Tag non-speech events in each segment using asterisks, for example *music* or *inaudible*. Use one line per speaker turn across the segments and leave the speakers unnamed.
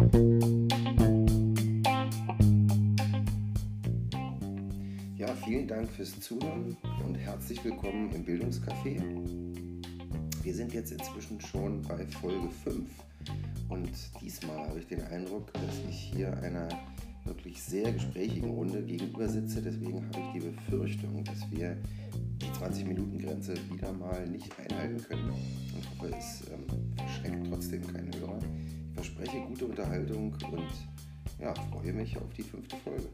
Ja, vielen Dank fürs Zuhören und herzlich willkommen im Bildungscafé. Wir sind jetzt inzwischen schon bei Folge 5 und diesmal habe ich den Eindruck, dass ich hier einer wirklich sehr gesprächigen Runde gegenüber sitze. Deswegen habe ich die Befürchtung, dass wir die 20-Minuten-Grenze wieder mal nicht einhalten können und hoffe, es ähm, verschreckt trotzdem keinen Hörer. Ich verspreche gute Unterhaltung und ja, freue mich auf die fünfte Folge.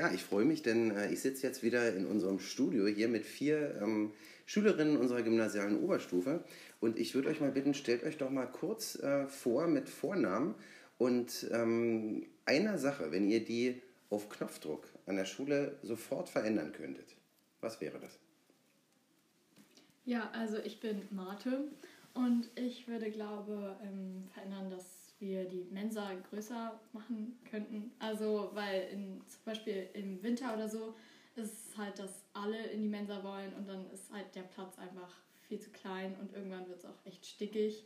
Ja, ich freue mich, denn äh, ich sitze jetzt wieder in unserem Studio hier mit vier ähm, Schülerinnen unserer gymnasialen Oberstufe. Und ich würde euch mal bitten, stellt euch doch mal kurz äh, vor mit Vornamen und ähm, einer Sache, wenn ihr die auf Knopfdruck an der Schule sofort verändern könntet. Was wäre das?
Ja, also ich bin Marte und ich würde glaube ähm, verändern, dass wir die Mensa größer machen könnten. Also, weil in, zum Beispiel im Winter oder so ist es halt, dass alle in die Mensa wollen und dann ist halt der Platz einfach viel zu klein und irgendwann wird es auch echt stickig.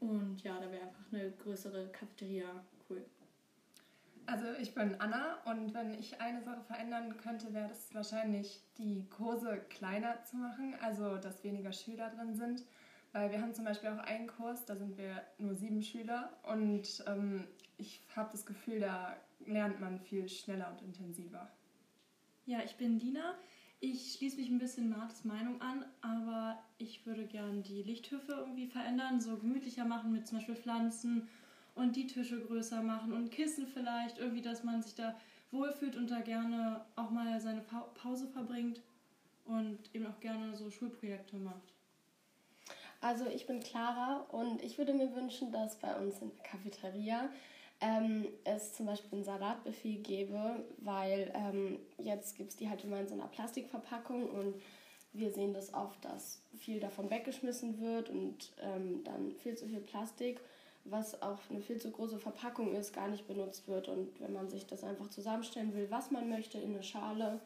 Und ja, da wäre einfach eine größere Cafeteria cool.
Also ich bin Anna und wenn ich eine Sache verändern könnte, wäre das wahrscheinlich die Kurse kleiner zu machen, also dass weniger Schüler drin sind weil wir haben zum Beispiel auch einen Kurs, da sind wir nur sieben Schüler und ähm, ich habe das Gefühl, da lernt man viel schneller und intensiver.
Ja, ich bin Dina. Ich schließe mich ein bisschen Martes Meinung an, aber ich würde gern die Lichthöfe irgendwie verändern, so gemütlicher machen mit zum Beispiel Pflanzen und die Tische größer machen und Kissen vielleicht, irgendwie, dass man sich da wohlfühlt und da gerne auch mal seine Pause verbringt und eben auch gerne so Schulprojekte macht.
Also ich bin Clara und ich würde mir wünschen, dass bei uns in der Cafeteria ähm, es zum Beispiel ein Salatbuffet gäbe, weil ähm, jetzt gibt es die halt immer in so einer Plastikverpackung und wir sehen das oft, dass viel davon weggeschmissen wird und ähm, dann viel zu viel Plastik, was auch eine viel zu große Verpackung ist, gar nicht benutzt wird. Und wenn man sich das einfach zusammenstellen will, was man möchte in eine Schale,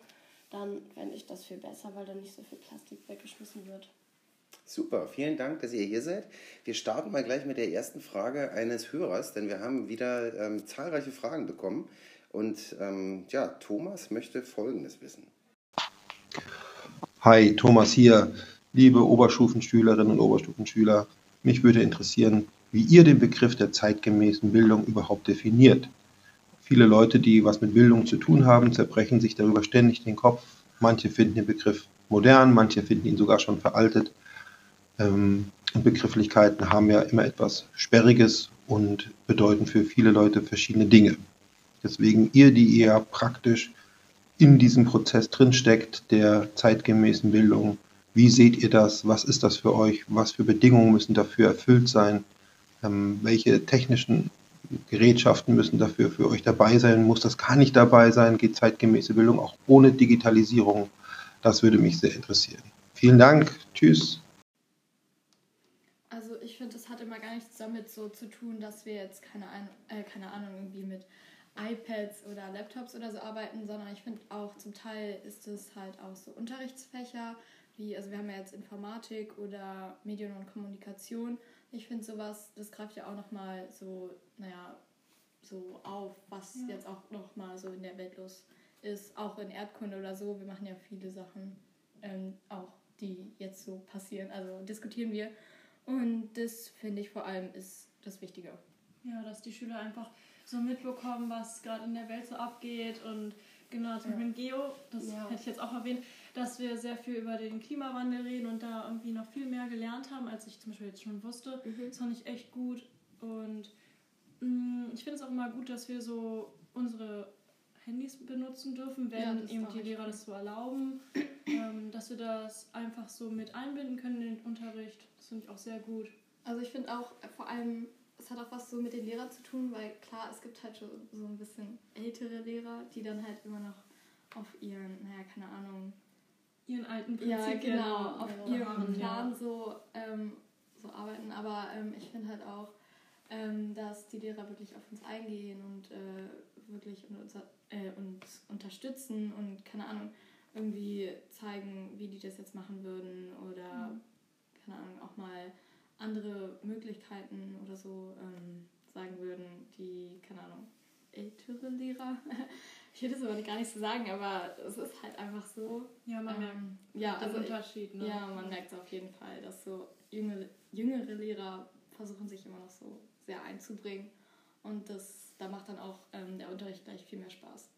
dann fände ich das viel besser, weil dann nicht so viel Plastik weggeschmissen wird.
Super, vielen Dank, dass ihr hier seid. Wir starten mal gleich mit der ersten Frage eines Hörers, denn wir haben wieder ähm, zahlreiche Fragen bekommen. Und ähm, ja, Thomas möchte Folgendes wissen.
Hi, Thomas hier. Liebe Oberstufenschülerinnen und Oberstufenschüler, mich würde interessieren, wie ihr den Begriff der zeitgemäßen Bildung überhaupt definiert. Viele Leute, die was mit Bildung zu tun haben, zerbrechen sich darüber ständig den Kopf. Manche finden den Begriff modern, manche finden ihn sogar schon veraltet ähm, Begrifflichkeiten haben ja immer etwas Sperriges und bedeuten für viele Leute verschiedene Dinge. Deswegen ihr, die eher praktisch in diesem Prozess drinsteckt, der zeitgemäßen Bildung, wie seht ihr das? Was ist das für euch? Was für Bedingungen müssen dafür erfüllt sein? Ähm, welche technischen Gerätschaften müssen dafür für euch dabei sein? Muss das gar nicht dabei sein? Geht zeitgemäße Bildung auch ohne Digitalisierung? Das würde mich sehr interessieren. Vielen Dank. Tschüss
immer gar nichts damit so zu tun, dass wir jetzt keine, äh, keine Ahnung irgendwie mit iPads oder Laptops oder so arbeiten, sondern ich finde auch zum Teil ist es halt auch so Unterrichtsfächer, wie, also wir haben ja jetzt Informatik oder Medien und Kommunikation. Ich finde sowas, das greift ja auch nochmal so, naja, so auf, was ja. jetzt auch nochmal so in der Welt los ist, auch in Erdkunde oder so. Wir machen ja viele Sachen, ähm, auch die jetzt so passieren. Also diskutieren wir und das finde ich vor allem ist das Wichtige.
Ja, dass die Schüler einfach so mitbekommen, was gerade in der Welt so abgeht und genau, zum Beispiel ja. Geo, das ja. hätte ich jetzt auch erwähnt, dass wir sehr viel über den Klimawandel reden und da irgendwie noch viel mehr gelernt haben, als ich zum Beispiel jetzt schon wusste. Mhm. Das fand ich echt gut und mh, mm, ich finde es auch immer gut, dass wir so unsere Handys benutzen dürfen, wenn ja, eben die Lehrer das so erlauben, *clears throat* ähm, dass wir das einfach so mit einbinden können in den Unterricht. Das finde ich auch sehr gut.
Also ich finde auch äh, vor allem, es hat auch was so mit den Lehrern zu tun, weil klar, es gibt halt schon so ein bisschen ältere Lehrer, die dann halt immer noch auf ihren, naja, keine Ahnung,
ihren alten Prinzipien
ja, genau, auf ja, ihren Plan ja. so, ähm, so arbeiten. Aber ähm, ich finde halt auch, ähm, dass die Lehrer wirklich auf uns eingehen und äh, wirklich uns, äh, uns unterstützen und keine Ahnung, irgendwie zeigen, wie die das jetzt machen würden oder mhm. keine Ahnung, auch mal andere Möglichkeiten oder so ähm, sagen würden, die, keine Ahnung, ältere Lehrer. *laughs* ich will das aber gar nicht so sagen, aber es ist halt einfach so.
Ja, man merkt ähm, ja, den also, Unterschied.
Ne? Ja, man merkt es auf jeden Fall, dass so jüngere, jüngere Lehrer versuchen sich immer noch so sehr einzubringen. Und das, da macht dann auch ähm, der Unterricht gleich viel mehr Spaß.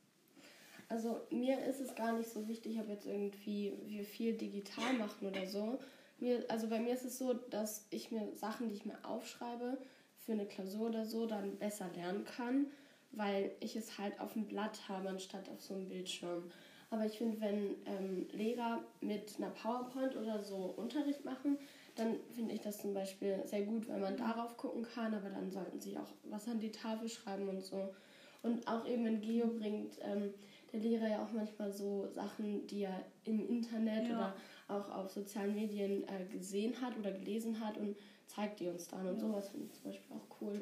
Also mir ist es gar nicht so wichtig, ob jetzt irgendwie wir viel digital machen oder so. Mir, also bei mir ist es so, dass ich mir Sachen, die ich mir aufschreibe, für eine Klausur oder so, dann besser lernen kann, weil ich es halt auf dem Blatt habe, anstatt auf so einem Bildschirm. Aber ich finde, wenn ähm, Lehrer mit einer PowerPoint oder so Unterricht machen, dann finde ich das zum Beispiel sehr gut, weil man darauf gucken kann, aber dann sollten sie auch was an die Tafel schreiben und so. Und auch eben in Geo bringt ähm, der Lehrer ja auch manchmal so Sachen, die er im Internet ja. oder auch auf sozialen Medien äh, gesehen hat oder gelesen hat und zeigt die uns dann. Und ja. sowas finde ich zum Beispiel auch cool.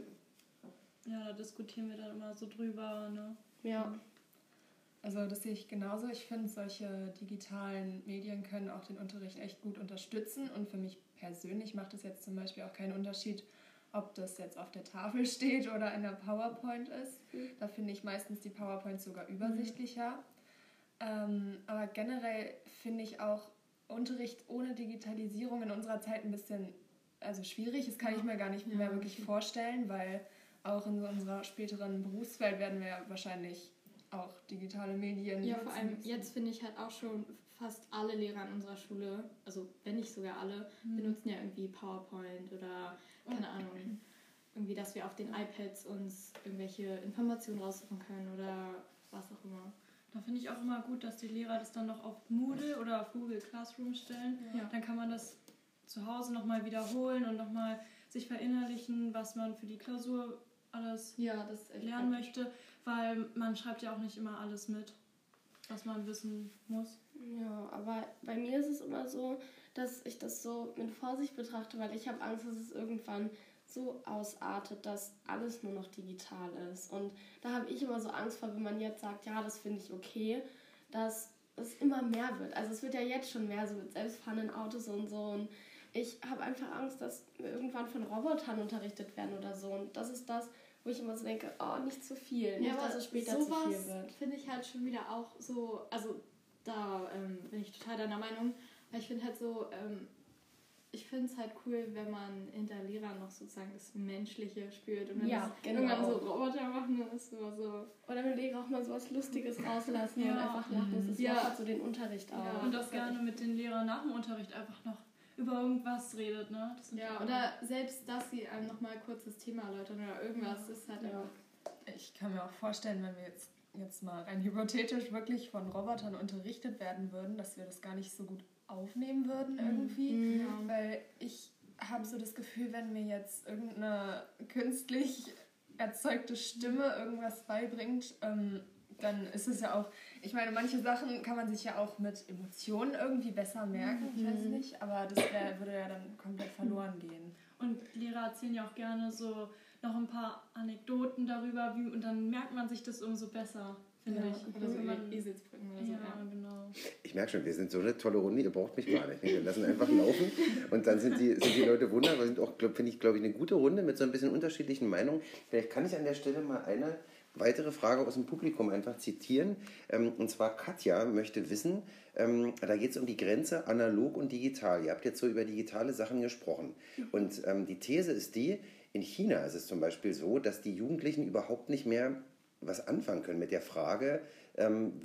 Ja, da diskutieren wir dann immer so drüber. Ne?
Ja.
Also das sehe ich genauso. Ich finde, solche digitalen Medien können auch den Unterricht echt gut unterstützen. Und für mich persönlich macht es jetzt zum Beispiel auch keinen Unterschied, ob das jetzt auf der Tafel *laughs* steht oder in der PowerPoint ist. Mhm. Da finde ich meistens die PowerPoint sogar übersichtlicher. Mhm. Ähm, aber generell finde ich auch Unterricht ohne Digitalisierung in unserer Zeit ein bisschen also schwierig. Das kann ja. ich mir gar nicht ja, mehr wirklich vorstellen, weil auch in unserer späteren Berufswelt werden wir ja wahrscheinlich auch digitale Medien.
Ja, vor allem jetzt finde ich halt auch schon fast alle Lehrer an unserer Schule, also wenn nicht sogar alle, mhm. benutzen ja irgendwie PowerPoint oder keine oh. Ahnung, irgendwie, dass wir auf den iPads uns irgendwelche Informationen raussuchen können oder was auch immer.
Da finde ich auch immer gut, dass die Lehrer das dann noch auf Moodle oder auf Google Classroom stellen. Ja. Dann kann man das zu Hause nochmal wiederholen und nochmal sich verinnerlichen, was man für die Klausur alles
ja,
lernen möchte, weil man schreibt ja auch nicht immer alles mit, was man wissen muss.
Ja, aber bei mir ist es immer so, dass ich das so mit Vorsicht betrachte, weil ich habe Angst, dass es irgendwann so ausartet, dass alles nur noch digital ist. Und da habe ich immer so Angst vor, wenn man jetzt sagt, ja, das finde ich okay, dass es immer mehr wird. Also es wird ja jetzt schon mehr so mit selbstfahrenden Autos und so. Und ich habe einfach Angst, dass wir irgendwann von Robotern unterrichtet werden oder so. Und das ist das, wo ich immer so denke, oh, nicht zu viel.
Ja, nicht, dass es später zu viel wird. finde ich halt schon wieder auch so, also da ähm, bin ich total deiner Meinung. Weil ich finde halt so, ähm, ich finde es halt cool, wenn man hinter Lehrern noch sozusagen das Menschliche spürt und wenn
ja,
genau. irgendwann so Roboter machen, dann ist immer so.
Oder wenn Lehrer auch mal so was Lustiges rauslassen ja. und einfach lachen. Das ist ja. so den Unterricht auch. Ja,
und das gerne mit den Lehrern nach dem Unterricht einfach noch über irgendwas redet, ne?
ja, oder selbst, dass sie einem nochmal kurz das Thema erläutern oder irgendwas, ja. ist halt ja.
Ich kann mir auch vorstellen, wenn wir jetzt, jetzt mal rein hypothetisch wirklich von Robotern unterrichtet werden würden, dass wir das gar nicht so gut aufnehmen würden mhm. irgendwie. Mhm. Weil ich habe so das Gefühl, wenn mir jetzt irgendeine künstlich erzeugte Stimme irgendwas beibringt, ähm, dann ist es ja auch, ich meine, manche Sachen kann man sich ja auch mit Emotionen irgendwie besser merken, ich weiß mhm. nicht, aber das wär, würde ja dann komplett verloren gehen.
Und Lehrer erzählen ja auch gerne so noch ein paar Anekdoten darüber, wie, und dann merkt man sich das umso besser finde ja, ich. Oder so man, Eselsbrücken oder so. Ja, genau.
Ich merke schon, wir sind so eine tolle Runde, ihr braucht mich gar nicht. Wir lassen einfach laufen und dann sind die, sind die Leute wunderbar. Wir sind auch, finde ich, glaube ich, eine gute Runde mit so ein bisschen unterschiedlichen Meinungen. Vielleicht kann ich an der Stelle mal eine weitere Frage aus dem Publikum einfach zitieren. Ähm, und zwar Katja möchte wissen, ähm, da geht es um die Grenze analog und digital. Ihr habt jetzt so über digitale Sachen gesprochen. Und ähm, die These ist die, in China ist es zum Beispiel so, dass die Jugendlichen überhaupt nicht mehr was anfangen können mit der Frage,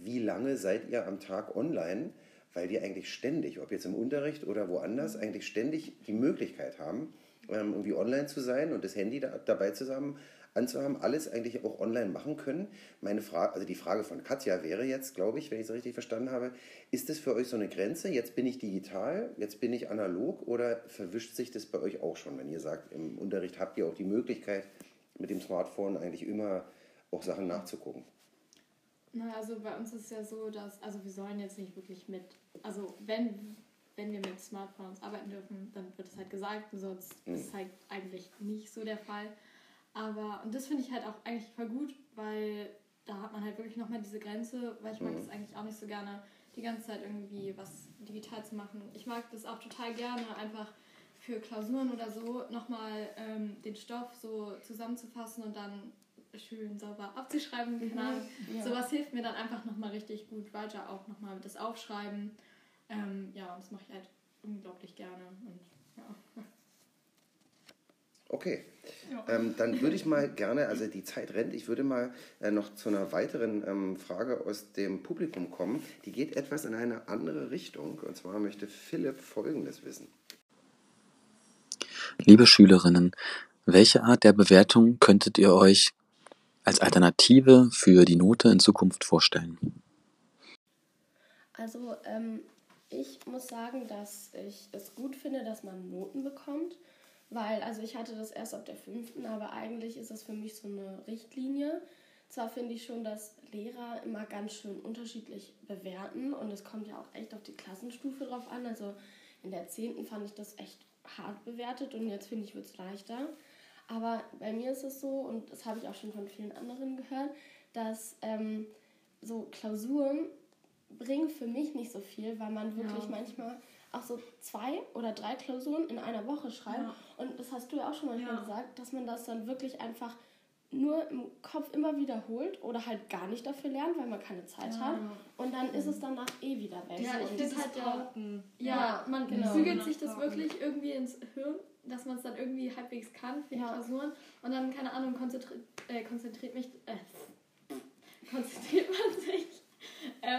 wie lange seid ihr am Tag online, weil wir eigentlich ständig, ob jetzt im Unterricht oder woanders, eigentlich ständig die Möglichkeit haben, irgendwie online zu sein und das Handy da, dabei zusammen anzuhaben, alles eigentlich auch online machen können. Meine Frage, also die Frage von Katja wäre jetzt, glaube ich, wenn ich es richtig verstanden habe, ist das für euch so eine Grenze? Jetzt bin ich digital, jetzt bin ich analog oder verwischt sich das bei euch auch schon, wenn ihr sagt, im Unterricht habt ihr auch die Möglichkeit, mit dem Smartphone eigentlich immer auch Sachen nachzugucken.
Na, also bei uns ist es ja so, dass, also wir sollen jetzt nicht wirklich mit, also wenn, wenn wir mit Smartphones arbeiten dürfen, dann wird es halt gesagt, sonst mhm. ist es halt eigentlich nicht so der Fall. Aber, und das finde ich halt auch eigentlich voll gut, weil da hat man halt wirklich nochmal diese Grenze, weil ich mag
Mhm.
das eigentlich auch nicht so gerne, die ganze Zeit irgendwie was digital zu machen. Ich mag das auch total gerne, einfach für Klausuren oder so nochmal ähm, den Stoff so zusammenzufassen und dann schön sauber abzuschreiben. Keine Ahnung.
Ja.
Sowas hilft mir dann einfach nochmal richtig gut weiter, auch nochmal das Aufschreiben. Ähm, ja, und das mache ich halt unglaublich gerne. Und, ja.
Okay,
Ja.
ähm, dann würde ich mal gerne, also die Zeit rennt, ich würde mal äh, noch zu einer weiteren ähm, Frage aus dem Publikum kommen. Die geht etwas in eine andere Richtung. Und zwar möchte Philipp Folgendes wissen.
Liebe Schülerinnen, welche Art der Bewertung könntet ihr euch als Alternative für die Note in Zukunft vorstellen?
Also ähm, ich muss sagen, dass ich es gut finde, dass man Noten bekommt, weil also ich hatte das erst ab der fünften, aber eigentlich ist das für mich so eine Richtlinie. Zwar finde ich schon, dass Lehrer immer ganz schön unterschiedlich bewerten und es kommt ja auch echt auf die Klassenstufe drauf an. Also in der zehnten fand ich das echt hart bewertet und jetzt finde ich wird es leichter. Aber bei mir ist es so, und das habe ich auch schon von vielen anderen gehört, dass ähm, so Klausuren bringen für mich nicht so viel, weil man wirklich
Ja.
manchmal auch so zwei oder drei Klausuren in einer Woche schreibt.
Ja.
Und das hast du ja auch schon manchmal
Ja.
gesagt, dass man das dann wirklich einfach nur im Kopf immer wiederholt oder halt gar nicht dafür lernt, weil man keine Zeit hat. Und dann ist es danach eh wieder weg.
Ja, ich finde halt ja,
Pauken.
ja,
Ja,
man
genau.
zügelt sich das wirklich irgendwie ins Hirn, dass man es dann irgendwie halbwegs kann für die
Ja.
Klausuren und dann, keine Ahnung, konzentri äh, konzentriert mich, äh, *laughs* konzentriert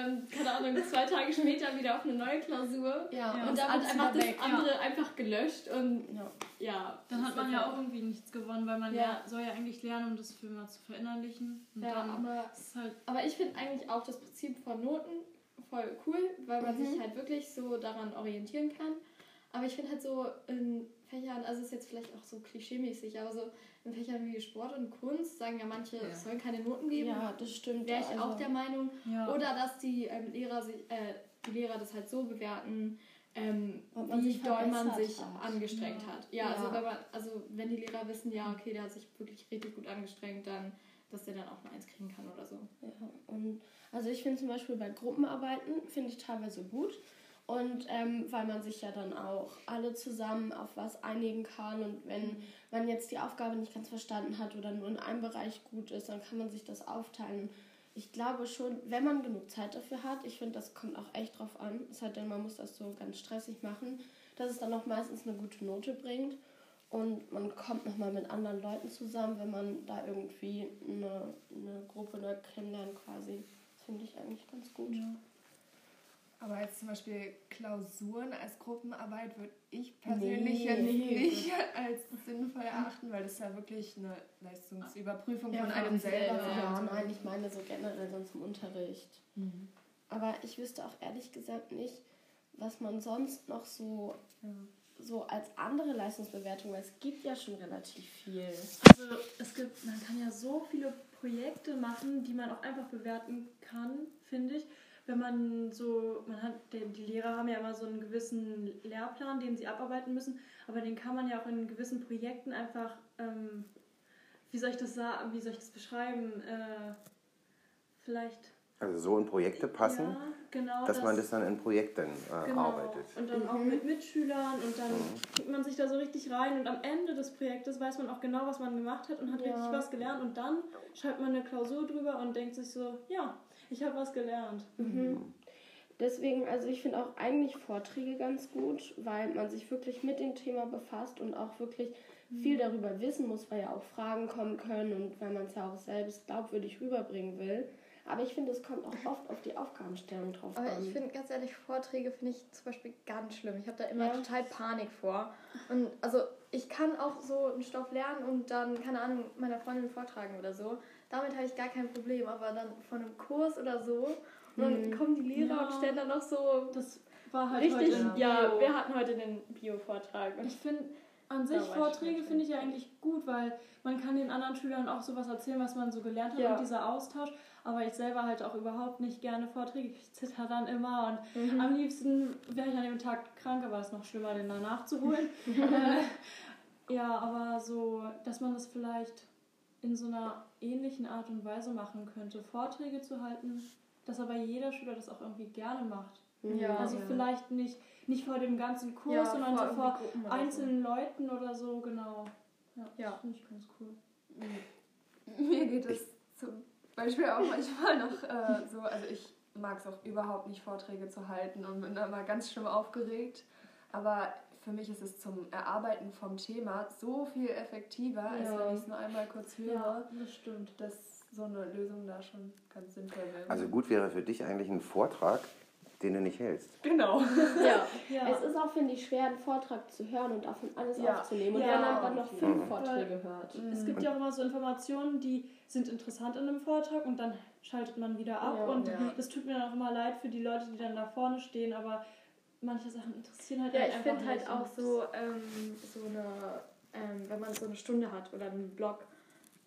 ähm, keine Ahnung, zwei Tage später wieder auf eine neue Klausur
ja,
Ja.
und
ist
da wird
alles
einfach das
weg.
andere einfach gelöscht und
Ja.
ja.
Dann hat man ja
halt-
auch irgendwie nichts gewonnen, weil man
Ja.
ja. soll ja eigentlich lernen, um das für mal zu verinnerlichen. Und
Ja,
dann
aber
halt
Aber ich finde eigentlich auch das Prinzip von Noten voll cool, weil man
Mhm.
sich halt wirklich so daran orientieren kann. Aber ich finde halt so in Fächern, also ist jetzt vielleicht auch so klischeemäßig, aber so in Fächern wie Sport und Kunst sagen ja manche, es sollen keine Noten geben.
ja, das stimmt.
Wäre ich
also,
auch der Meinung.
ja.
Oder dass die ähm, Lehrer sich, äh, die Lehrer das halt so bewerten, ähm, wie
sich
doll man sich
hat.
angestrengt
Ja.
hat. Ja,
Ja.
Also, wenn man, also wenn die Lehrer wissen, ja, okay, der hat sich wirklich richtig gut angestrengt, dann, dass der dann auch eine Eins kriegen kann oder so.
Ja, und also ich finde zum Beispiel bei Gruppenarbeiten finde ich teilweise gut. Und ähm, weil man sich ja dann auch alle zusammen auf was einigen kann und wenn man jetzt die Aufgabe nicht ganz verstanden hat oder nur in einem Bereich gut ist, dann kann man sich das aufteilen. Ich glaube schon, wenn man genug Zeit dafür hat, ich finde, das kommt auch echt drauf an, es sei denn, man muss das so ganz stressig machen, dass es dann auch meistens eine gute Note bringt und man kommt nochmal mit anderen Leuten zusammen, wenn man da irgendwie eine, eine Gruppe neu kennenlernt quasi. Das finde ich eigentlich ganz gut.
Aber jetzt zum Beispiel Klausuren als Gruppenarbeit würde ich persönlich
Nee,
jetzt
nee. *laughs*
nicht als sinnvoll erachten, weil das ist ja wirklich eine Leistungsüberprüfung von
für
einem selber.
Ja, nein, ich meine so generell sonst im Unterricht.
Mhm.
Aber ich wüsste auch ehrlich gesagt nicht, was man sonst noch so, so als andere Leistungsbewertung, weil es gibt ja schon relativ viel.
Also es gibt, man kann ja so viele Projekte machen, die man auch einfach bewerten kann, finde ich. Wenn man so, man hat, die, Lehrer haben ja immer so einen gewissen Lehrplan, den sie abarbeiten müssen, aber den kann man ja auch in gewissen Projekten einfach, ähm, wie soll ich das sagen, wie soll ich das beschreiben, äh, vielleicht.
Also so in Projekte passen,
Ja, genau.
dass man das dann in Projekten äh,
Genau.
arbeitet.
Und dann auch mit Mitschülern und dann kriegt man sich da so richtig rein und am Ende des Projektes weiß man auch genau, was man gemacht hat und hat
Ja.
richtig was gelernt und dann schreibt man eine Klausur drüber und denkt sich so, ja, ich habe was gelernt.
Mhm. Deswegen, also ich finde auch eigentlich Vorträge ganz gut, weil man sich wirklich mit dem Thema befasst und auch wirklich viel darüber wissen muss, weil ja auch Fragen kommen können und weil man es ja auch selbst glaubwürdig rüberbringen will. Aber ich finde, es kommt auch oft auf die Aufgabenstellung drauf
Aber
an.
ich finde ganz ehrlich, Vorträge finde ich zum Beispiel ganz schlimm. Ich habe da immer
Ja.
total Panik vor. Und also ich kann auch so einen Stoff lernen und dann, keine Ahnung, meiner Freundin vortragen oder so. Damit habe ich gar kein Problem. Aber dann von einem Kurs oder so, und dann kommen die Lehrer
Ja.
und stellen dann noch so
Das war halt
richtig,
heute
ja,
Bio.
wir hatten heute den Bio-Vortrag. Und
Ich finde, an sich Vorträge finde ich ja eigentlich gut, weil man kann den anderen Schülern auch sowas erzählen, was man so gelernt hat
Ja.
und dieser Austausch. Aber ich selber halt auch überhaupt nicht gerne Vorträge. Ich zitter dann immer und
Mhm.
am liebsten wäre ich an dem Tag krank, aber es ist noch schlimmer, den danach zu holen. *laughs* äh, ja, aber so, dass man das vielleicht in so einer ähnlichen Art und Weise machen könnte, Vorträge zu halten, dass aber jeder Schüler das auch irgendwie gerne macht.
Ja.
Also
ja.
vielleicht nicht, nicht vor dem ganzen Kurs,
Ja,
sondern
vor
so vor einzelnen Leuten oder so, genau. Ja,
Ja.
das finde ich ganz cool. *laughs*
Mir geht es zum Beispiel auch manchmal noch äh, so, also ich mag es auch überhaupt nicht, Vorträge zu halten und bin da immer ganz schlimm aufgeregt. Aber für mich ist es zum Erarbeiten vom Thema so viel effektiver, als
Ja.
wenn ich es nur einmal kurz höre,
Ja, das stimmt.
dass so eine Lösung da schon ganz sinnvoll wäre.
Also gut wäre für dich eigentlich ein Vortrag, den du nicht hältst.
genau. *laughs*
Ja.
Ja.
Es ist auch, finde ich, schwer, einen Vortrag zu hören und davon alles
Ja.
aufzunehmen. Und
Ja,
wenn man dann noch fünf
Fall.
Vorträge hört.
Es gibt ja auch immer so Informationen, die sind interessant in einem Vortrag und dann schaltet man wieder ab.
Ja.
und
Ja.
das tut mir dann auch immer leid für die Leute, die dann da vorne stehen, aber manche Sachen interessieren halt
Ja,
halt
ich
einfach
finde halt auch so, ähm, so eine, ähm, wenn man so eine Stunde hat oder einen Blog,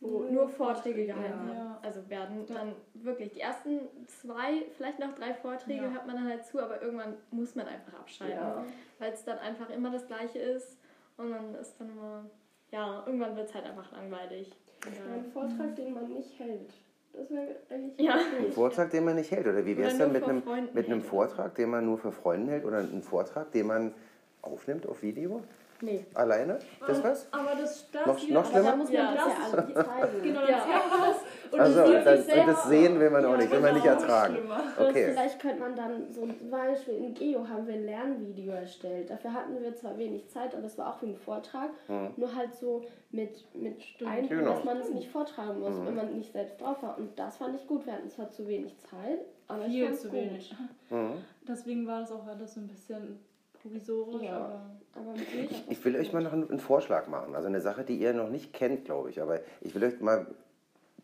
wo
Nur
nur Vorträge gehalten
ja.
also werden, dann wirklich die ersten zwei, vielleicht noch drei Vorträge
Ja.
hört man dann halt zu, aber irgendwann muss man einfach abschalten,
Ja.
weil es dann einfach immer das Gleiche ist und dann ist dann immer, ja, irgendwann wird es halt einfach langweilig.
Ja, Ein Vortrag, den man nicht hält. Das wäre eigentlich
Ja.
Ein. Vortrag, den man nicht hält. Oder wie wäre es dann mit einem,
Freunden
mit einem. Vortrag, den man nur für Freunde hält? Oder einen Vortrag, den man aufnimmt auf Video?
Nee.
Alleine? Das was?
Aber das, das
Noch-
hier-
noch
Aber
schlimmer?
da muss man
Ja,
das ja alle zeigen.
Genau,
Ja.
das ja. Und
Also,
das
das, das sehen will man auch
Ja,
nicht, will man nicht
genau,
ertragen.
schlimmer.
Und
Okay.
vielleicht könnte man dann so zum Beispiel in Geo haben wir ein Lernvideo erstellt. Dafür hatten wir zwar wenig Zeit, aber es war auch wie ein Vortrag.
Mhm.
Nur halt so mit, mit Einblick,
Genau.
dass man es nicht vortragen muss,
Mhm.
wenn man nicht selbst drauf war. Und das fand ich gut. Wir hatten zwar zu wenig Zeit, aber ich
Viel
fand's
zu
gut.
wenig.
Mhm.
Deswegen war das auch alles so ein bisschen provisorisch.
Ja.
Aber
Ich, ich will euch mal noch einen, einen Vorschlag machen. Also eine Sache, die ihr noch nicht kennt, glaube ich. Aber ich will euch mal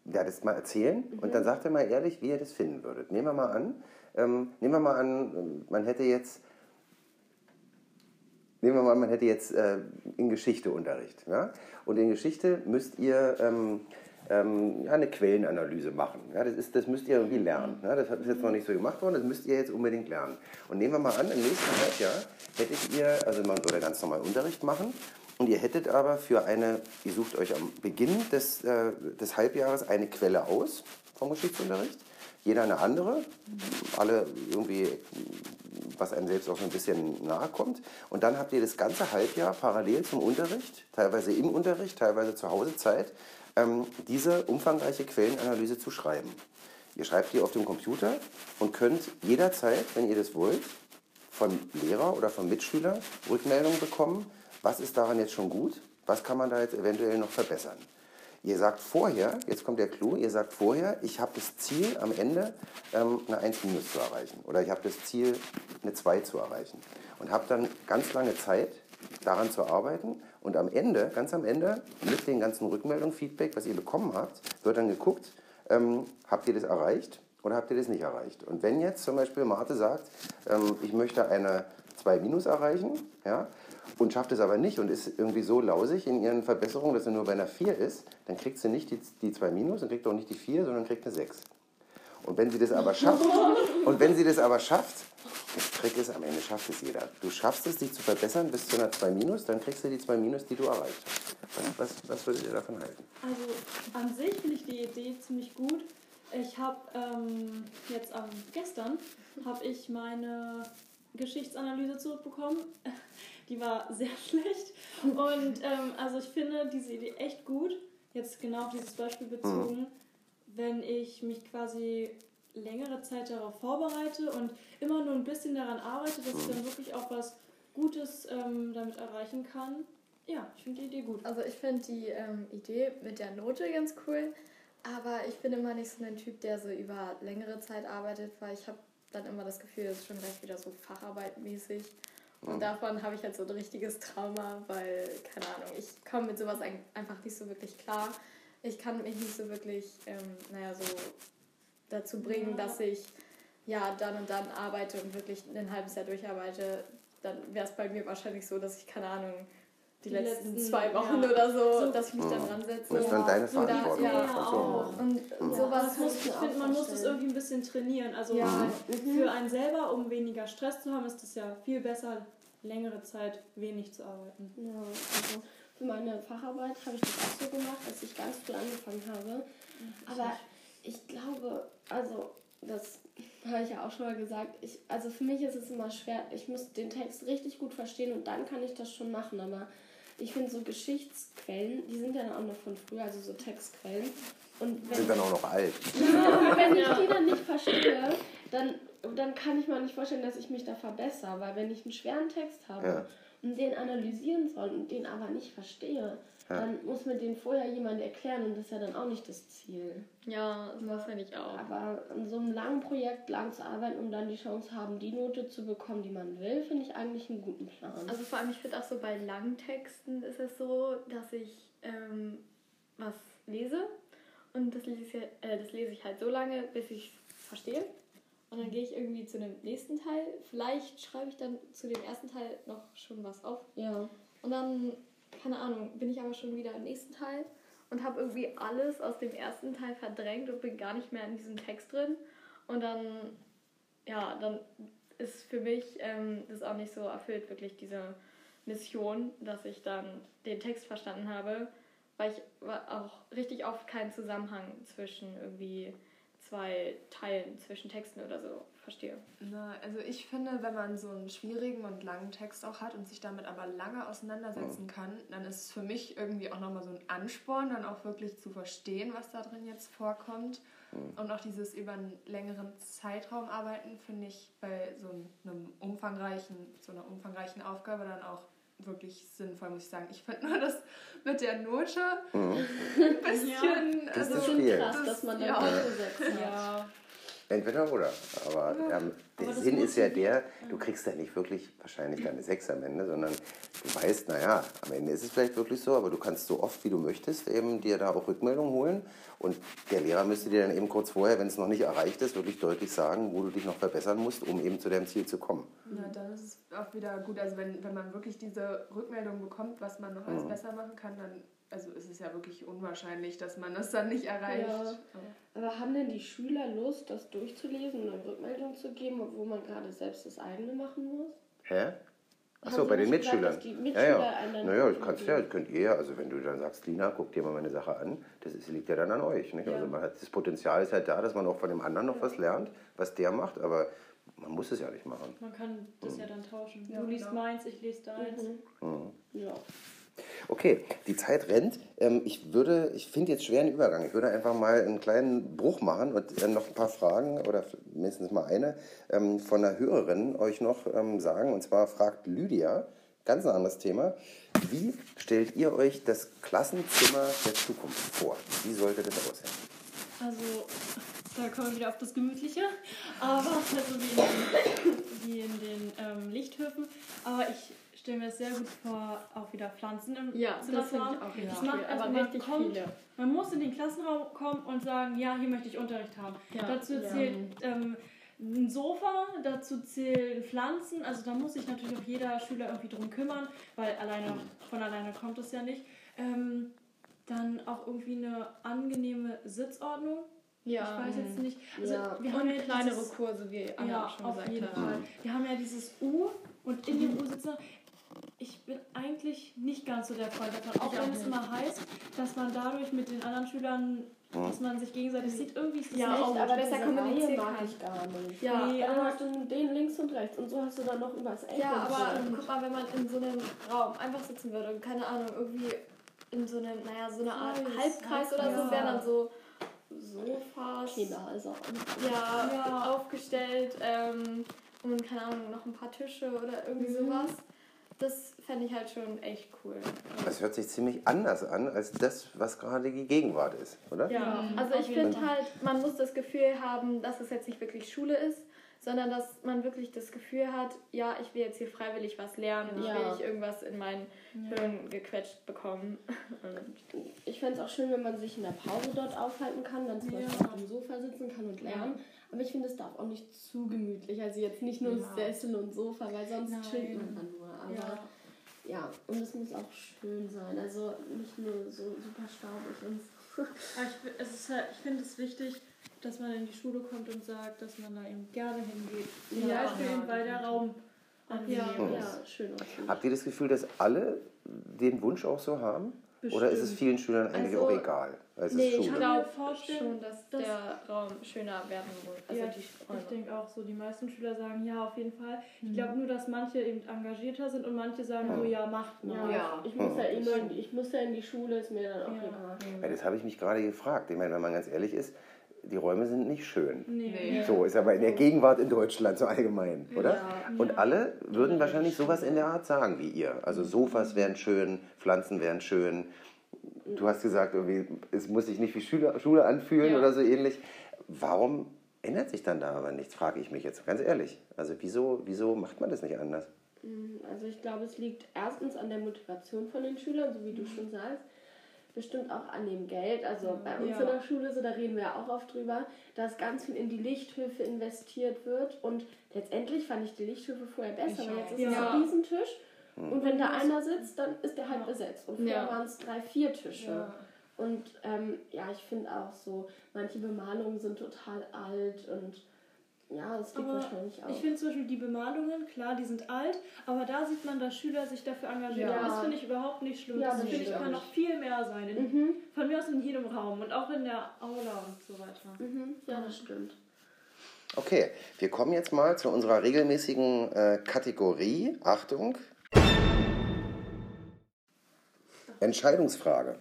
ja, das mal erzählen und dann sagt ihr mal ehrlich, wie ihr das finden würdet. Nehmen wir mal an, ähm, nehmen wir mal an, man hätte jetzt, nehmen wir mal an, man hätte jetzt äh, in Geschichte Unterricht. Ja? Und in Geschichte müsst ihr ähm, ähm, ja, eine Quellenanalyse machen. Ja? Das, ist, das müsst ihr irgendwie lernen. Ja? Das ist jetzt noch nicht so gemacht worden, das müsst ihr jetzt unbedingt lernen. Und nehmen wir mal an, im nächsten Halbjahr hättet ihr, also man würde ganz normal Unterricht machen, und ihr hättet aber für eine, ihr sucht euch am Beginn des, äh, des Halbjahres eine Quelle aus vom Geschichtsunterricht. Jeder eine andere, alle irgendwie, was einem selbst auch so ein bisschen nahe kommt. Und dann habt ihr das ganze Halbjahr parallel zum Unterricht, teilweise im Unterricht, teilweise zu Hause Zeit, ähm, diese umfangreiche Quellenanalyse zu schreiben. Ihr schreibt die auf dem Computer und könnt jederzeit, wenn ihr das wollt, von Lehrer oder von Mitschüler Rückmeldungen bekommen, was ist daran jetzt schon gut, was kann man da jetzt eventuell noch verbessern. Ihr sagt vorher, jetzt kommt der Clou, ihr sagt vorher, ich habe das Ziel am Ende ähm, eine 1 minus zu erreichen oder ich habe das Ziel eine 2 zu erreichen und habe dann ganz lange Zeit daran zu arbeiten und am Ende, ganz am Ende, mit den ganzen Rückmeldungen, Feedback, was ihr bekommen habt, wird dann geguckt, ähm, habt ihr das erreicht oder habt ihr das nicht erreicht? Und wenn jetzt zum Beispiel Marte sagt, ähm, ich möchte eine 2 minus erreichen, ja, und schafft es aber nicht und ist irgendwie so lausig in ihren Verbesserungen, dass sie nur bei einer 4 ist, dann kriegt sie nicht die, die 2 minus und kriegt auch nicht die 4, sondern kriegt eine 6. Und wenn sie das aber schafft, *laughs* und wenn sie das aber schafft, das Trick ist, am Ende schafft es jeder. Du schaffst es, dich zu verbessern bis zu einer 2 minus, dann kriegst du die 2 minus, die du erreicht hast. Was, was, was würdet ihr davon halten?
Also an sich finde ich die Idee ziemlich gut. Ich habe ähm, jetzt am gestern habe ich meine Geschichtsanalyse zurückbekommen. *laughs* Die war sehr *laughs* schlecht. Und ähm, also ich finde diese Idee echt gut. Jetzt genau auf dieses Beispiel bezogen, wenn ich mich quasi längere Zeit darauf vorbereite und immer nur ein bisschen daran arbeite, dass ich dann wirklich auch was Gutes ähm, damit erreichen kann. Ja, ich finde die Idee gut.
Also ich finde die ähm, Idee mit der Note ganz cool, aber ich bin immer nicht so ein Typ, der so über längere Zeit arbeitet, weil ich habe dann immer das Gefühl, das ist schon gleich wieder so Facharbeitmäßig. Und davon habe ich halt so ein richtiges Trauma, weil, keine Ahnung, ich komme mit sowas ein- einfach nicht so wirklich klar. Ich kann mich nicht so wirklich, ähm, naja, so dazu bringen,
Ja.
dass ich ja dann und dann arbeite und wirklich ein halbes Jahr durcharbeite. Dann wäre es bei mir wahrscheinlich so, dass ich, keine Ahnung, die,
Die
letzten,
letzten,
zwei Wochen
ja.
oder so,
So-
dass ich mich dann dran setze.
Das ist dann deine Verantwortung.
ja,
du
auch.
Und
Ja,
sowas
muss,
ich
finde, man muss das irgendwie ein bisschen trainieren. Also
Ja.
für einen selber, um weniger Stress zu haben, ist es ja viel besser, längere Zeit wenig zu arbeiten.
Ja, also für meine Facharbeit habe ich das auch so gemacht, als ich ganz früh angefangen habe. Aber ich glaube, also das *laughs* habe ich ja auch schon mal gesagt, ich, also für mich ist es immer schwer, ich muss den Text richtig gut verstehen und dann kann ich das schon machen, aber ich finde so Geschichtsquellen, die sind ja auch noch von früher, also so Textquellen. Und wenn,
Sind dann auch noch alt. *laughs*
ja, und wenn ich die dann nicht verstehe, dann, dann kann ich mir nicht vorstellen, dass ich mich da verbessere, weil wenn ich einen schweren Text habe
Ja.
und den analysieren soll und den aber nicht verstehe, dann muss mir den vorher jemand erklären und das ist ja dann auch nicht das Ziel.
Ja, das finde ich auch.
Aber an so einem langen Projekt lang zu arbeiten, um dann die Chance haben, die Note zu bekommen, die man will, finde ich eigentlich einen guten Plan.
Also vor allem, ich finde auch so bei langen Texten ist es so, dass ich ähm, was lese und das lese, ich, äh, das lese ich halt so lange, bis ich es verstehe. Und dann gehe ich irgendwie zu dem nächsten Teil. Vielleicht schreibe ich dann zu dem ersten Teil noch schon was auf.
ja.
Und dann, keine Ahnung, bin ich aber schon wieder im nächsten Teil und habe irgendwie alles aus dem ersten Teil verdrängt und bin gar nicht mehr in diesem Text drin. Und dann, ja, dann ist für mich ähm, das auch nicht so erfüllt, wirklich diese Mission, dass ich dann den Text verstanden habe, weil ich auch richtig oft keinen Zusammenhang zwischen irgendwie zwei Teilen, zwischen Texten oder so verstehe.
Na, also ich finde, wenn man so einen schwierigen und langen Text auch hat und sich damit aber lange auseinandersetzen kann, dann ist es für mich irgendwie auch nochmal so ein Ansporn, dann auch wirklich zu verstehen, was da drin jetzt vorkommt. Und auch dieses über einen längeren Zeitraum arbeiten, finde ich bei so einem umfangreichen, so einer umfangreichen Aufgabe dann auch wirklich sinnvoll, muss ich sagen. Ich finde nur das mit der Note ein bisschen.
Das ist
also,
das
schon
Spiel.
krass, dass man dann
Ja.
durchgesetzt hat.
Ja.
Entweder oder. Aber ähm, der
aber
Sinn ist ja der, du kriegst ja nicht wirklich wahrscheinlich deine Sechs am Ende, sondern du weißt, naja, am Ende ist es vielleicht wirklich so, aber du kannst so oft wie du möchtest eben dir da auch Rückmeldungen holen. Und der Lehrer müsste dir dann eben kurz vorher, wenn es noch nicht erreicht ist, wirklich deutlich sagen, wo du dich noch verbessern musst, um eben zu deinem Ziel zu kommen.
Na, dann ist es auch wieder gut. Also wenn, wenn man wirklich diese Rückmeldung bekommt, was man noch alles besser machen kann, dann also ist es ja wirklich unwahrscheinlich, dass man das dann nicht erreicht.
Ja. Aber haben denn die Schüler Lust, das durchzulesen und eine Rückmeldung zu geben, obwohl man gerade selbst das eigene machen muss?
Hä? Achso, bei den
gesagt,
Mitschülern.
dass die
ja,
Mitschüler
ja.
dann
Naja, das kannst ja, könnt ihr ja, also wenn du dann sagst, Lina, guck dir mal meine Sache an, das ist, liegt ja dann an euch. Nicht? Also man hat, das Potenzial ist halt da, dass man auch von dem anderen noch was lernt, was der macht, aber man muss es ja nicht machen.
Man kann das ja dann tauschen.
Ja,
du liest
genau.
meins, ich lese deins.
Ja.
Okay, die Zeit rennt. Ähm, ich würde, ich finde jetzt schwer einen Übergang. Ich würde einfach mal einen kleinen Bruch machen und äh, noch ein paar Fragen oder mindestens mal eine ähm, von einer Hörerin euch noch ähm, sagen. Und zwar fragt Lydia, ganz ein anderes Thema. Wie stellt ihr euch das Klassenzimmer der Zukunft vor? Wie sollte das aussehen?
Also, da kommen wir wieder auf das Gemütliche, aber also wie in den, wie in den ähm, Lichthöfen. Aber ich stelle mir das sehr gut vor, auch wieder Pflanzen im
Ja,
Zimmer
das
zu haben.
auch
Das macht, also man kommt,
viele.
Man muss in den Klassenraum kommen und sagen, ja, hier möchte ich Unterricht haben.
Ja,
dazu
ja.
zählt ähm, ein Sofa, dazu zählen Pflanzen. Also da muss sich natürlich auch jeder Schüler irgendwie drum kümmern, weil alleine von alleine kommt es ja nicht. Ähm, dann auch irgendwie eine angenehme Sitzordnung.
Ja,
Ich weiß jetzt nicht. Also
Ja.
wir haben
und
ja
kleinere
dieses,
Kurse, wie Anna
ja,
auch schon
auf jeden. Fall. Wir haben ja dieses U und in dem U sitzen. Ich bin eigentlich nicht ganz so der Freund davon, auch wenn es immer heißt, dass man dadurch mit den anderen Schülern, dass man sich gegenseitig sieht, irgendwie ist das
Ja,
nicht
aber
besser kommunizieren
mag
kann.
ich gar nicht.
Ja,
Nee,
Dann
aber
hast du den links und rechts und so hast du dann noch übers Eck.
Ja, aber
so.
guck mal, wenn man in so einem Raum einfach sitzen würde und keine Ahnung, irgendwie in so einem, naja, so eine Art
Kreis,
Halbkreis oder
ja.
so, wären dann so Sofas,
Kinder, also.
ja,
Ja.
aufgestellt ähm, und keine Ahnung, noch ein paar Tische oder irgendwie sowas. Das fände ich halt schon echt cool.
Das hört sich ziemlich anders an als das, was gerade die Gegenwart ist, oder?
Ja,
Mhm,
also ich finde halt, man muss das Gefühl haben, dass es jetzt nicht wirklich Schule ist, sondern dass man wirklich das Gefühl hat, ja, ich will jetzt hier freiwillig was lernen, ich will
Ja.
nicht irgendwas in mein Hirn gequetscht bekommen. Und
Ich fände es auch schön, wenn man sich in der Pause dort aufhalten kann, dann zum
Ja.
Beispiel auf dem Sofa sitzen kann und lernen. Aber ich finde, es darf auch nicht zu gemütlich. Also jetzt nicht nur Sessel und Sofa, weil sonst
Nein.
chillt man dann nur. Aber
Ja.
ja. und es muss auch schön sein. Also nicht nur so super staubig und so.
Aber ich, es ist halt, ich finde es wichtig, dass man in die Schule kommt und sagt, dass man da eben gerne hingeht. Zum
Ja,
Beispiel
ja,
weil der Raum angenehm
Ja.
ist.
Ja, schön.
Habt ihr das Gefühl, dass alle den Wunsch auch so haben? Oder ist es vielen Schülern eigentlich
Also,
auch egal? Weil es
nee,
ist
ich
Schule.
glaube schon, dass,
dass-
der Raum schöner werden muss. Also
ja,
die
ich denke auch so, die meisten Schüler sagen ja, auf jeden Fall. Ich
Mhm.
glaube nur, dass manche eben engagierter sind und manche sagen so, ja, macht mal.
Ja, ich muss ja immer in die, ich muss ja in die Schule, ist mir dann auch egal.
Ja, das habe ich mich gerade gefragt. Ich meine, wenn man ganz ehrlich ist, die Räume sind nicht schön.
Nee.
So ist aber in der Gegenwart in Deutschland so allgemein, oder? Und alle würden wahrscheinlich sowas in der Art sagen wie ihr. Also Sofas wären schön, Pflanzen wären schön. Du hast gesagt, irgendwie, es muss sich nicht wie Schule, Schule anfühlen
Ja.
oder so ähnlich. Warum ändert sich dann da aber nichts, frage ich mich jetzt ganz ehrlich. Also wieso, wieso macht man das nicht anders?
Also ich glaube, es liegt erstens an der Motivation von den Schülern, so wie du schon sagst. Bestimmt auch an dem Geld. Also bei uns
Ja.
in der Schule, so da reden wir ja auch oft drüber, dass ganz viel in die Lichthöfe investiert wird. Und letztendlich fand ich die Lichthöfe vorher besser, weil jetzt ist es
Ja.
ein Riesentisch. Und wenn da einer sitzt, dann ist der halt besetzt. Und
Ja.
waren es drei, vier Tische.
Ja.
Und ähm, ja, ich finde auch so, manche Bemalungen sind total alt und ja, es liegt
Aber
wahrscheinlich auch.
ich finde zum Beispiel die Bemalungen, klar, die sind alt, aber da sieht man, dass Schüler sich dafür engagieren.
Ja.
Das finde ich überhaupt nicht schlimm.
Ja,
das
das
finde ich kann noch viel mehr sein. In,
mhm,
Von mir aus in jedem Raum und auch in der Aula und so weiter.
mhm, ja, das stimmt.
Okay, wir kommen jetzt mal zu unserer regelmäßigen äh, Kategorie. Achtung. Entscheidungsfrage.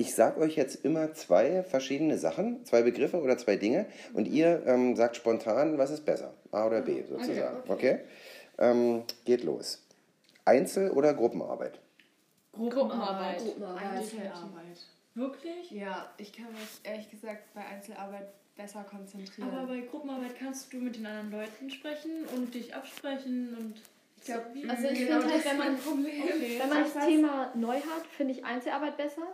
Ich sage euch jetzt immer zwei verschiedene Sachen, zwei Begriffe oder zwei Dinge und ihr ähm, sagt spontan, was ist besser, A oder B sozusagen. Okay? Ähm, geht los. Einzel- oder Gruppenarbeit?
Gruppenarbeit.
Einzelarbeit.
Wirklich?
Ja, ich kann mich ehrlich gesagt bei Einzelarbeit besser konzentrieren.
Aber bei Gruppenarbeit kannst du mit den anderen Leuten sprechen und dich absprechen und.
ich glaube,
Also ich
genau
finde halt,
das
wenn man,
Problem.
wenn man das Thema neu hat, finde ich Einzelarbeit besser,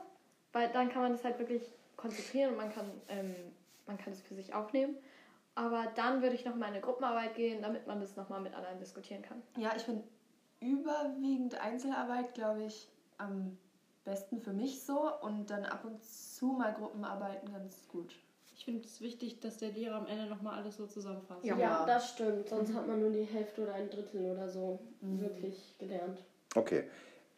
weil dann kann man das halt wirklich konzentrieren und man kann, ähm, man kann es für sich aufnehmen. Aber dann würde ich nochmal in eine Gruppenarbeit gehen, damit man das nochmal mit anderen diskutieren kann.
Ja, ich finde überwiegend Einzelarbeit, glaube ich, am besten für mich so und dann ab und zu mal Gruppenarbeiten ganz gut.
Ich finde es wichtig, dass der Lehrer am Ende nochmal alles so zusammenfasst.
Ja.
Ja, das stimmt. Sonst hat man nur die Hälfte oder ein Drittel oder so wirklich gelernt.
Okay.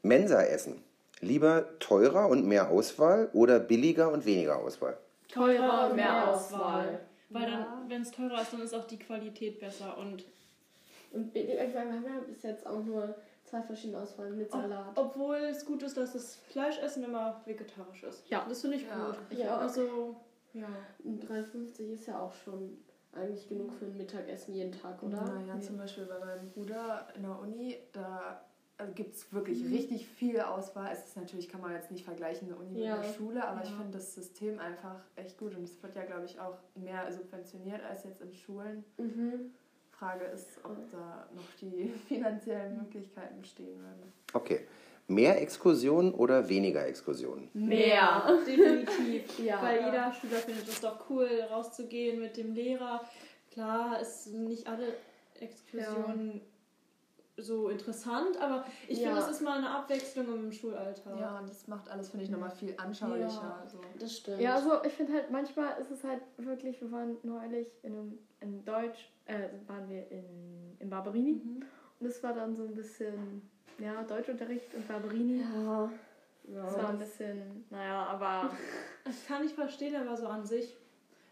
Mensa-Essen. Lieber teurer und mehr Auswahl oder billiger und weniger Auswahl?
Teurer
und mehr Auswahl.
Weil
Ja.
dann, wenn es teurer ist, dann ist auch die Qualität besser und
Und billig- ich meine, wir haben ja bis jetzt auch nur zwei verschiedene Auswahlen mit Salat.
obwohl es gut ist, dass das Fleischessen immer vegetarisch ist.
Ja.
Das finde ich
Ja.
gut.
Ich auch.
Also, ja.
Und 3,50 ist ja auch schon eigentlich genug für ein Mittagessen jeden Tag, oder?
Naja, zum Beispiel bei meinem Bruder in der Uni, da also gibt es wirklich richtig viel Auswahl. Es ist natürlich, kann man jetzt nicht vergleichen, eine Uni
Ja.
mit einer Schule, aber ich
Ja.
finde das System einfach echt gut und es wird ja, glaube ich, auch mehr subventioniert als jetzt in Schulen.
Mhm.
Frage ist, ob da noch die *laughs* finanziellen Möglichkeiten bestehen würden.
Okay. Mehr Exkursionen oder weniger Exkursionen?
Mehr. *laughs*
Definitiv.
Ja.
Weil jeder Schüler findet es doch cool, rauszugehen mit dem Lehrer. Klar, ist nicht alle Exkursionen so interessant, aber ich
Ja.
finde, es ist mal eine Abwechslung im Schulalltag.
Ja, und das macht alles, finde ich, nochmal viel anschaulicher. So.
Das stimmt.
Ja, also ich finde halt, manchmal ist es halt wirklich, wir waren neulich in, einem, in Deutsch, äh, waren wir in, in Barberini und es war dann so ein bisschen, ja, Deutschunterricht und Barberini.
Ja.
Das war ein bisschen, naja, aber *laughs*
Ich kann nicht verstehen, aber so an sich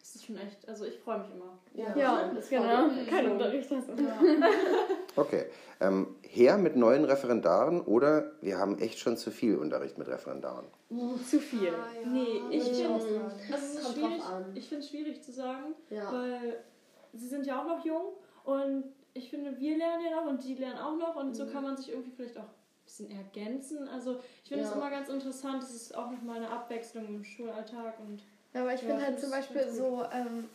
ist es schon echt, also ich freue mich immer.
Ja,
ja,
das
genau, kein. Unterricht. Das *laughs*
Okay. Ähm, her mit neuen Referendaren oder wir haben echt schon zu viel Unterricht mit Referendaren?
Zu viel.
Nee, ich finde also es ist schwierig, ich finde es schwierig zu sagen,
Ja.
weil sie sind ja auch noch jung und ich finde, wir lernen ja noch und die lernen auch noch und
Mhm.
so kann man sich irgendwie vielleicht auch ein bisschen ergänzen. Also ich finde es
Ja.
immer ganz interessant, es ist auch nochmal eine Abwechslung im Schulalltag und
Ja, aber ich
Ja,
finde halt zum Beispiel so, ähm,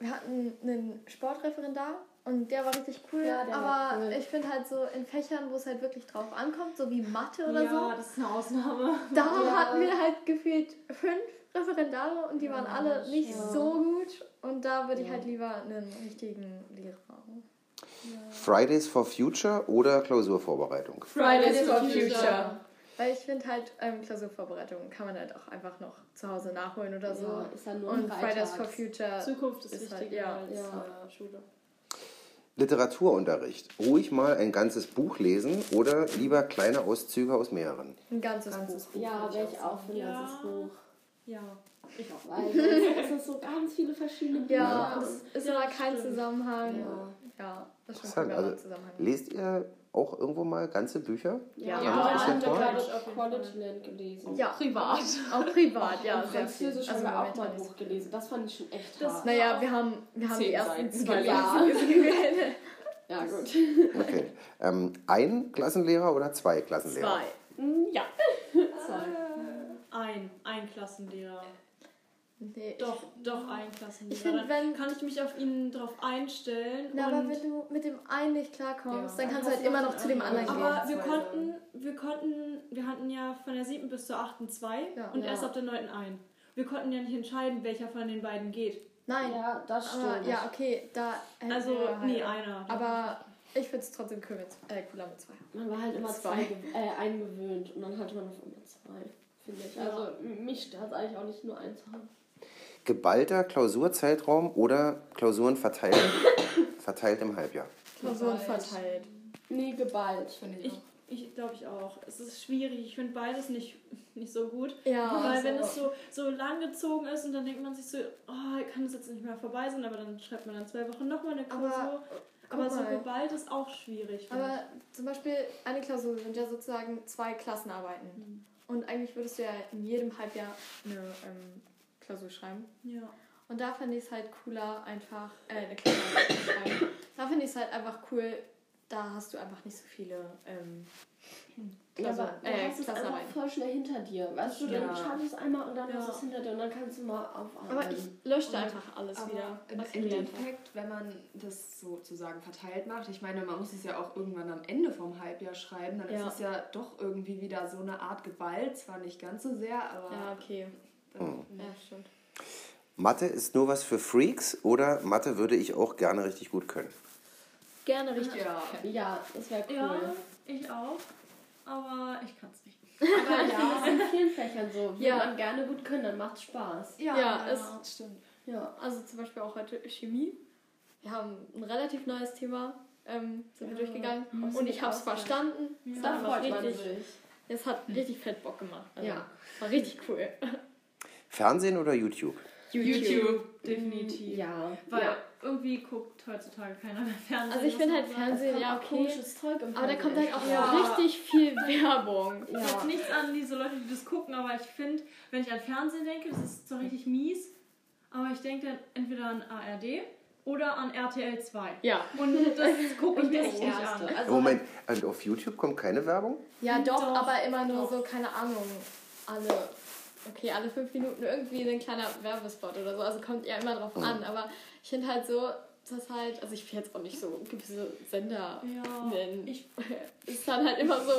wir hatten einen Sportreferendar und der war richtig cool.
Ja,
aber
cool.
ich finde halt so in Fächern, wo es halt wirklich drauf ankommt, so wie Mathe oder
ja,
so,
das ist eine Ausnahme.
da
Ja.
hatten wir halt gefühlt fünf Referendare und die waren alle nicht so gut. Und da würde ich
Ja.
halt lieber einen richtigen Lehrer haben.
Fridays for Future oder Klausurvorbereitung?
Fridays
for Future.
Weil ich finde halt, ähm, Klausurvorbereitung kann man halt auch einfach noch zu Hause nachholen oder so.
Ja, ist dann nur ein
und Fridays for. Future.
Zukunft ist,
Ist halt-
wichtiger
ja.
als
Ja.
äh, Schule.
Literaturunterricht. Ruhig mal ein ganzes Buch lesen oder lieber kleine Auszüge aus mehreren.
Ein ganzes,
Ganzes
Buch.
Buch. Ja, wäre ich auch für ein
Ja.
ganzes Buch.
Ja, ich auch.
Weil sonst es so ganz viele verschiedene Bücher.
Ja,
und-
es ist
Ja,
aber
das
kein
stimmt.
Zusammenhang.
Ja.
Ja, das stimmt.
Also,
Zusammenhang.
lest ihr auch irgendwo mal ganze Bücher?
Ja,
Ja,
gerade
Auf jeden
College gelesen.
Ja, privat. Auch privat, ja.
und Französisch
viel.
haben wir auch mal ein. Buch gelesen. Das fand ich schon echt
Das-
hart.
Naja, wir haben, wir haben die ersten zwei
gelesen.
Seiten *laughs*
Ja, gut.
Okay. Ähm, ein Klassenlehrer oder zwei Klassenlehrer?
Zwei.
Mm, Ja.
Ein, ein Klassenlehrer.
Nee,
Doch, doch ein Klassenlehrer.
Ich find, wenn-
kann ich mich auf ihn drauf einstellen.
Na, aber wenn du mit dem einen nicht klarkommst,
Ja,
dann kannst du halt immer
noch
zu dem
anderen.
anderen
aber
gehen.
wir konnten, wir konnten, wir hatten ja von der siebten bis zur achten zwei
Ja.
und
Ja.
erst ab der neunten ein. Wir konnten ja nicht entscheiden, welcher von den beiden geht.
Nein,
Ja, das stimmt.
aber ja, okay, da
Also,
halt
nee, einer.
Aber ich finde es trotzdem cool mit, äh, cooler mit zwei.
Man war halt immer
Zwei.
zwei, äh, eingewöhnt und dann hatte man auf einmal zwei, finde ich.
Ja.
Also mich stört es eigentlich auch nicht nur eins zu haben.
Geballter Klausurzeitraum oder Klausuren verteilt, verteilt im Halbjahr?
Klausuren verteilt.
Nee, geballt.
Finde
Ich, ich glaube ich auch. Es ist schwierig. Ich finde beides nicht, nicht so gut.
Ja,
Weil
so.
wenn es so, so lang gezogen ist und dann denkt man sich so, oh, kann das jetzt nicht mehr vorbei sein, aber dann schreibt man dann zwei Wochen nochmal eine
Aber,
Klausur.
guck
Aber, so geballt ist auch schwierig.
Aber zum Beispiel eine Klausur sind ja sozusagen zwei Klassenarbeiten.
Mhm.
Und eigentlich würdest du ja in jedem Halbjahr eine ähm, Klausur schreiben.
Ja.
Und da fand ich es halt cooler, einfach äh, eine zu schreiben. Da finde ich es halt einfach cool, da hast du einfach nicht so viele ähm,
Ja,
Klausur,
aber du
äh,
hast es einfach voll schnell hinter dir. Weißt du,
Ja.
dann schaffst du es einmal und dann
Ja.
hast du es hinter dir und dann kannst du mal aufarbeiten.
Aber ich löschte
Und-
einfach alles wieder.
im. Endeffekt, wenn man das sozusagen verteilt macht, ich meine, man muss es ja auch irgendwann am Ende vom Halbjahr schreiben, dann
Ja.
ist es ja doch irgendwie wieder so eine Art Gewalt, zwar nicht ganz so sehr, aber
Ja, okay. Ja, stimmt.
Mathe ist nur was für Freaks oder Mathe würde ich auch gerne richtig gut können?
Gerne richtig.
ja.
ja, das wäre cool.
ja, ich auch. Aber ich kann es nicht. *laughs*
Aber ja, das ist in vielen Fächern so. Will
Ja.
man gerne gut können, dann macht Spaß.
Ja, es stimmt.
Ja.
Also zum Beispiel auch heute Chemie. Wir haben ein relativ neues Thema, ähm, sind wir durchgegangen.
Muss
Und
ich
habe es verstanden. Es
Da
hat
freut man sich.
es hat richtig fett Bock gemacht. Also,
Ja.
War richtig cool. *laughs*
Fernsehen oder YouTube?
YouTube, definitiv.
Ja.
Weil
ja.
irgendwie guckt heutzutage keiner mehr Fernsehen.
Also ich finde halt. Fernsehen, ja okay.
komisches Zeug im
Aber da kommt halt auch
Ja.
richtig viel *laughs* Werbung.
Ich habe
Ja.
nichts an diese Leute, die das gucken, aber ich finde, wenn ich an Fernsehen denke, das ist zwar richtig mies, aber ich denke dann entweder an ARD oder an RTL 2.
Ja.
Und das *laughs* gucke ich mir echt nicht an.
Also
Moment, und auf YouTube kommt keine Werbung?
Ja, doch,
Doch,
aber immer nur
doch.
so, keine Ahnung, alle, okay, alle fünf Minuten irgendwie ein kleiner Werbespot oder so. Also kommt ja immer drauf an. Aber ich finde halt so, dass halt, also ich will jetzt auch nicht so gewisse Sender
Ja,
nennen.
ich- *laughs*
ist dann halt immer so,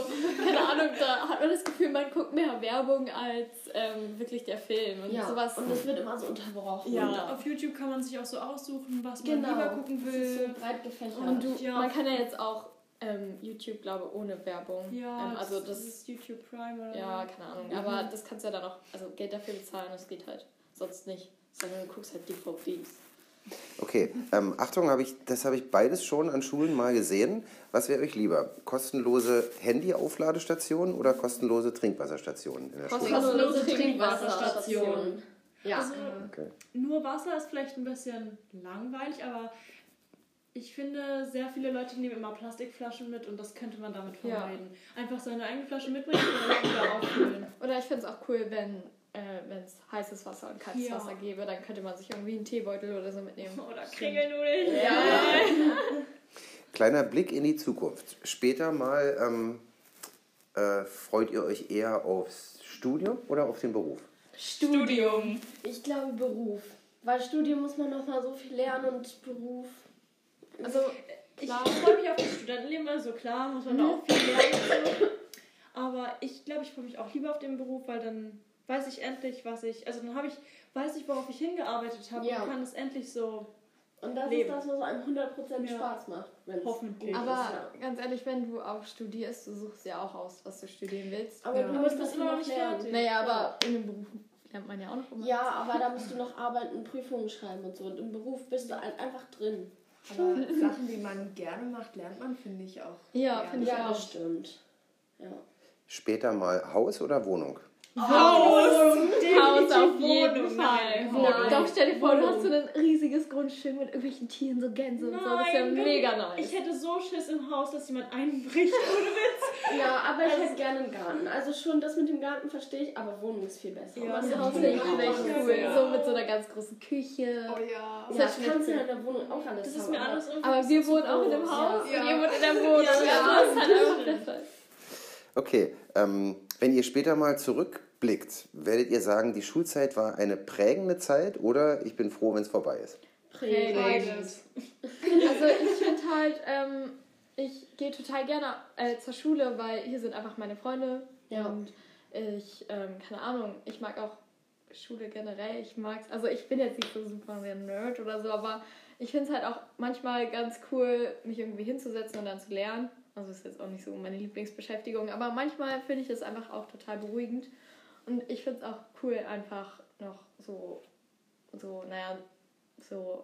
keine Ahnung, da hat man das Gefühl, man guckt mehr Werbung als ähm, wirklich der Film und
ja.
sowas.
Und das wird immer so unterbrochen.
Ja, auf YouTube kann man sich auch so aussuchen, was man
genau.
lieber gucken
Das ist
will.
so breit gefächert.
und du,
Ja.
man kann ja jetzt auch ähm, YouTube, glaube ich, ohne Werbung.
Ja,
ähm, also
das,
das
ist YouTube Prime oder
Ja, keine Ahnung. Aber das kannst du ja dann auch, also Geld dafür bezahlen, das geht halt sonst nicht. Sondern du guckst halt DVDs.
Okay, ähm, Achtung, hab ich, das habe ich beides schon an Schulen mal gesehen. Was wäre euch lieber? Kostenlose Handy-Aufladestationen oder kostenlose Trinkwasserstationen in der Schule?
Kostenlose
Trinkwasserstation. Ja.
Also
Okay.
nur Wasser ist vielleicht ein bisschen langweilig, aber ich finde, sehr viele Leute nehmen immer Plastikflaschen mit und das könnte man damit
Ja.
vermeiden. Einfach seine eigene Flasche mitbringen und wieder auffüllen. *laughs*
Oder ich finde es auch cool, wenn äh, es heißes Wasser und kaltes
Ja.
Wasser gäbe, dann könnte man sich irgendwie einen Teebeutel oder so mitnehmen. *laughs*
Oder Kringelnudeln. *laughs*
Kleiner Blick in die Zukunft. Später mal ähm, äh, freut ihr euch eher aufs Studium oder auf den Beruf?
Studium.
Ich glaube Beruf. Weil Studium muss man noch mal so viel lernen und Beruf.
Also,
Ich freue mich auf das Studentenleben, also klar, muss man da auch viel lernen. So. Aber ich glaube, ich freue mich auch lieber auf den Beruf, weil dann weiß ich endlich, was ich. Also dann habe ich, weiß ich, worauf ich hingearbeitet habe
Ja.
und kann es endlich so
Und das
Leben.
ist das, was einem 100%
Ja.
Spaß macht. wenn's
Hoffentlich.
gut
aber
ist, ja.
ganz ehrlich, wenn du auch studierst, du suchst ja auch aus, was du studieren willst.
Aber
Ja.
du musst das
immer
noch
nicht
lernen.
fertig.
Naja, aber in dem Beruf lernt man ja auch noch immer.
Ja, aber da musst du noch arbeiten, Prüfungen schreiben und so. Und im Beruf bist du halt einfach drin.
Aber Sachen, die man gerne macht, lernt man, finde ich auch.
Ja, finde ich
Ja,
auch.
stimmt. Ja.
Später mal Haus oder Wohnung?
Haus,
Haus auf jeden
Wohnung,
Fall. Wohnung. Doch, stell dir vor, du hast so ein riesiges Grundstück mit irgendwelchen Tieren, so Gänse und so. Das wäre
Nein,
mega nice.
Ich hätte so Schiss im Haus, dass jemand einbricht, *laughs* ohne Witz.
Ja, aber ich hätte gerne einen Garten. Also schon das mit dem Garten verstehe ich, aber Wohnung ist viel besser.
Ja,
Das
ist
Haus echt cool. So mit so einer ganz großen Küche.
Oh ja.
Ja, das kannst du ja in der Wohnung auch alles
Das ist mir
aber-
alles irgendwie
Aber wir wohnen auch in dem. Haus
Ja.
und ihr wohnt in der Wohnung.
Ja,
Also
ja.
das ist halt einfach *laughs* der Fall.
Okay, ähm, wenn ihr später mal zurückblickt, werdet ihr sagen, die Schulzeit war eine prägende Zeit oder ich bin froh, wenn es vorbei ist?
Beides. *laughs* Also ich finde halt, ähm, ich gehe total gerne äh, zur Schule, weil hier sind einfach meine Freunde
Ja.
und ich, ähm, keine Ahnung, ich mag auch Schule generell. Ich mag's, also ich bin jetzt nicht so super der Nerd oder so, aber ich finde es halt auch manchmal ganz cool, mich irgendwie hinzusetzen und dann zu lernen. Also ist jetzt auch nicht so meine Lieblingsbeschäftigung, aber manchmal finde ich es einfach auch total beruhigend. Und ich finde es auch cool, einfach noch so, so, naja, so,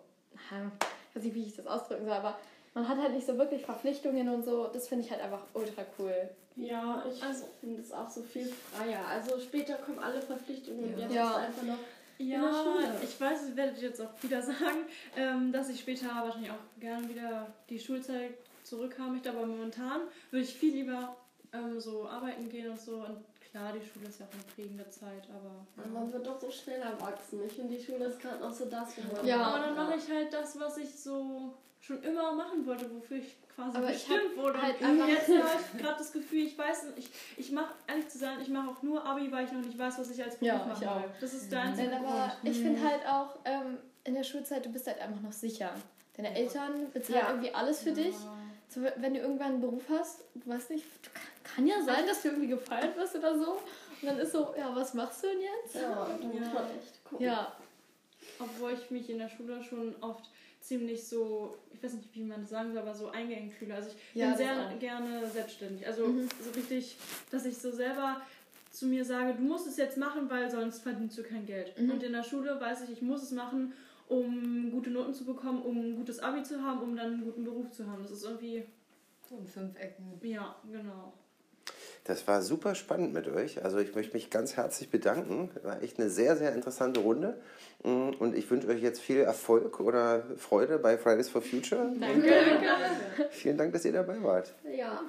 na, ich weiß nicht, wie ich das ausdrücken soll, aber man hat halt nicht so wirklich Verpflichtungen und so. Das finde ich halt einfach ultra cool.
Ja, ich
Also-
finde es auch so viel freier. Also später kommen alle Verpflichtungen und jetzt
Ja.
ist einfach noch
Ja, ich weiß, ich werde jetzt auch wieder *laughs* sagen, ähm, dass ich später wahrscheinlich auch gerne wieder die Schulzeit möchte, aber momentan würde ich viel lieber ähm, so arbeiten gehen und so. Und klar, die Schule ist ja auch eine prägende Zeit, aber.
Man wird doch so schnell erwachsen. Ich finde, die Schule ist gerade noch so das, wo man.
Ja.
Aber dann mache ich halt das, was ich so schon immer machen wollte, wofür ich quasi
Aber ich
bestimmt wurde.
halt
und jetzt habe ich gerade das Gefühl, ich weiß nicht, ich, ich mache, ehrlich zu sein, ich mache auch nur Abi, weil ich noch nicht weiß, was ich als Beruf
Ja,
machen
ich auch.
Das ist der einzige
Nein, aber
Grund.
ich finde halt auch, ähm, in der Schulzeit, du bist halt einfach noch sicher. Deine Eltern bezahlen
Ja.
irgendwie alles für dich. So, wenn du irgendwann einen Beruf hast, du weißt nicht, du kann, kann ja sein, dass du irgendwie gefeiert wirst oder so. Und dann ist so, ja, was machst du denn jetzt?
Ja, da muss man echt gucken.
Ja,
Obwohl ich mich in der Schule schon oft ziemlich so, ich weiß nicht, wie man das sagen soll, aber so eingeengt fühle. Also ich
Ja,
bin sehr gerne selbstständig. Also
Mhm.
so richtig, dass ich so selber zu mir sage, du musst es jetzt machen, weil sonst verdienst du kein Geld.
Mhm.
Und in der Schule weiß ich, ich muss es machen, um gute Noten zu bekommen, um ein gutes Abi zu haben, um dann einen guten Beruf zu haben. Das ist irgendwie,
So in fünf Ecken.
ja, genau.
Das war super spannend mit euch. Also ich möchte mich ganz herzlich bedanken. War echt eine sehr, sehr interessante Runde. Mm, Und ich wünsche euch jetzt viel Erfolg oder Freude bei Fridays for Future.
danke.
Vielen Dank, dass ihr dabei wart.
Ja,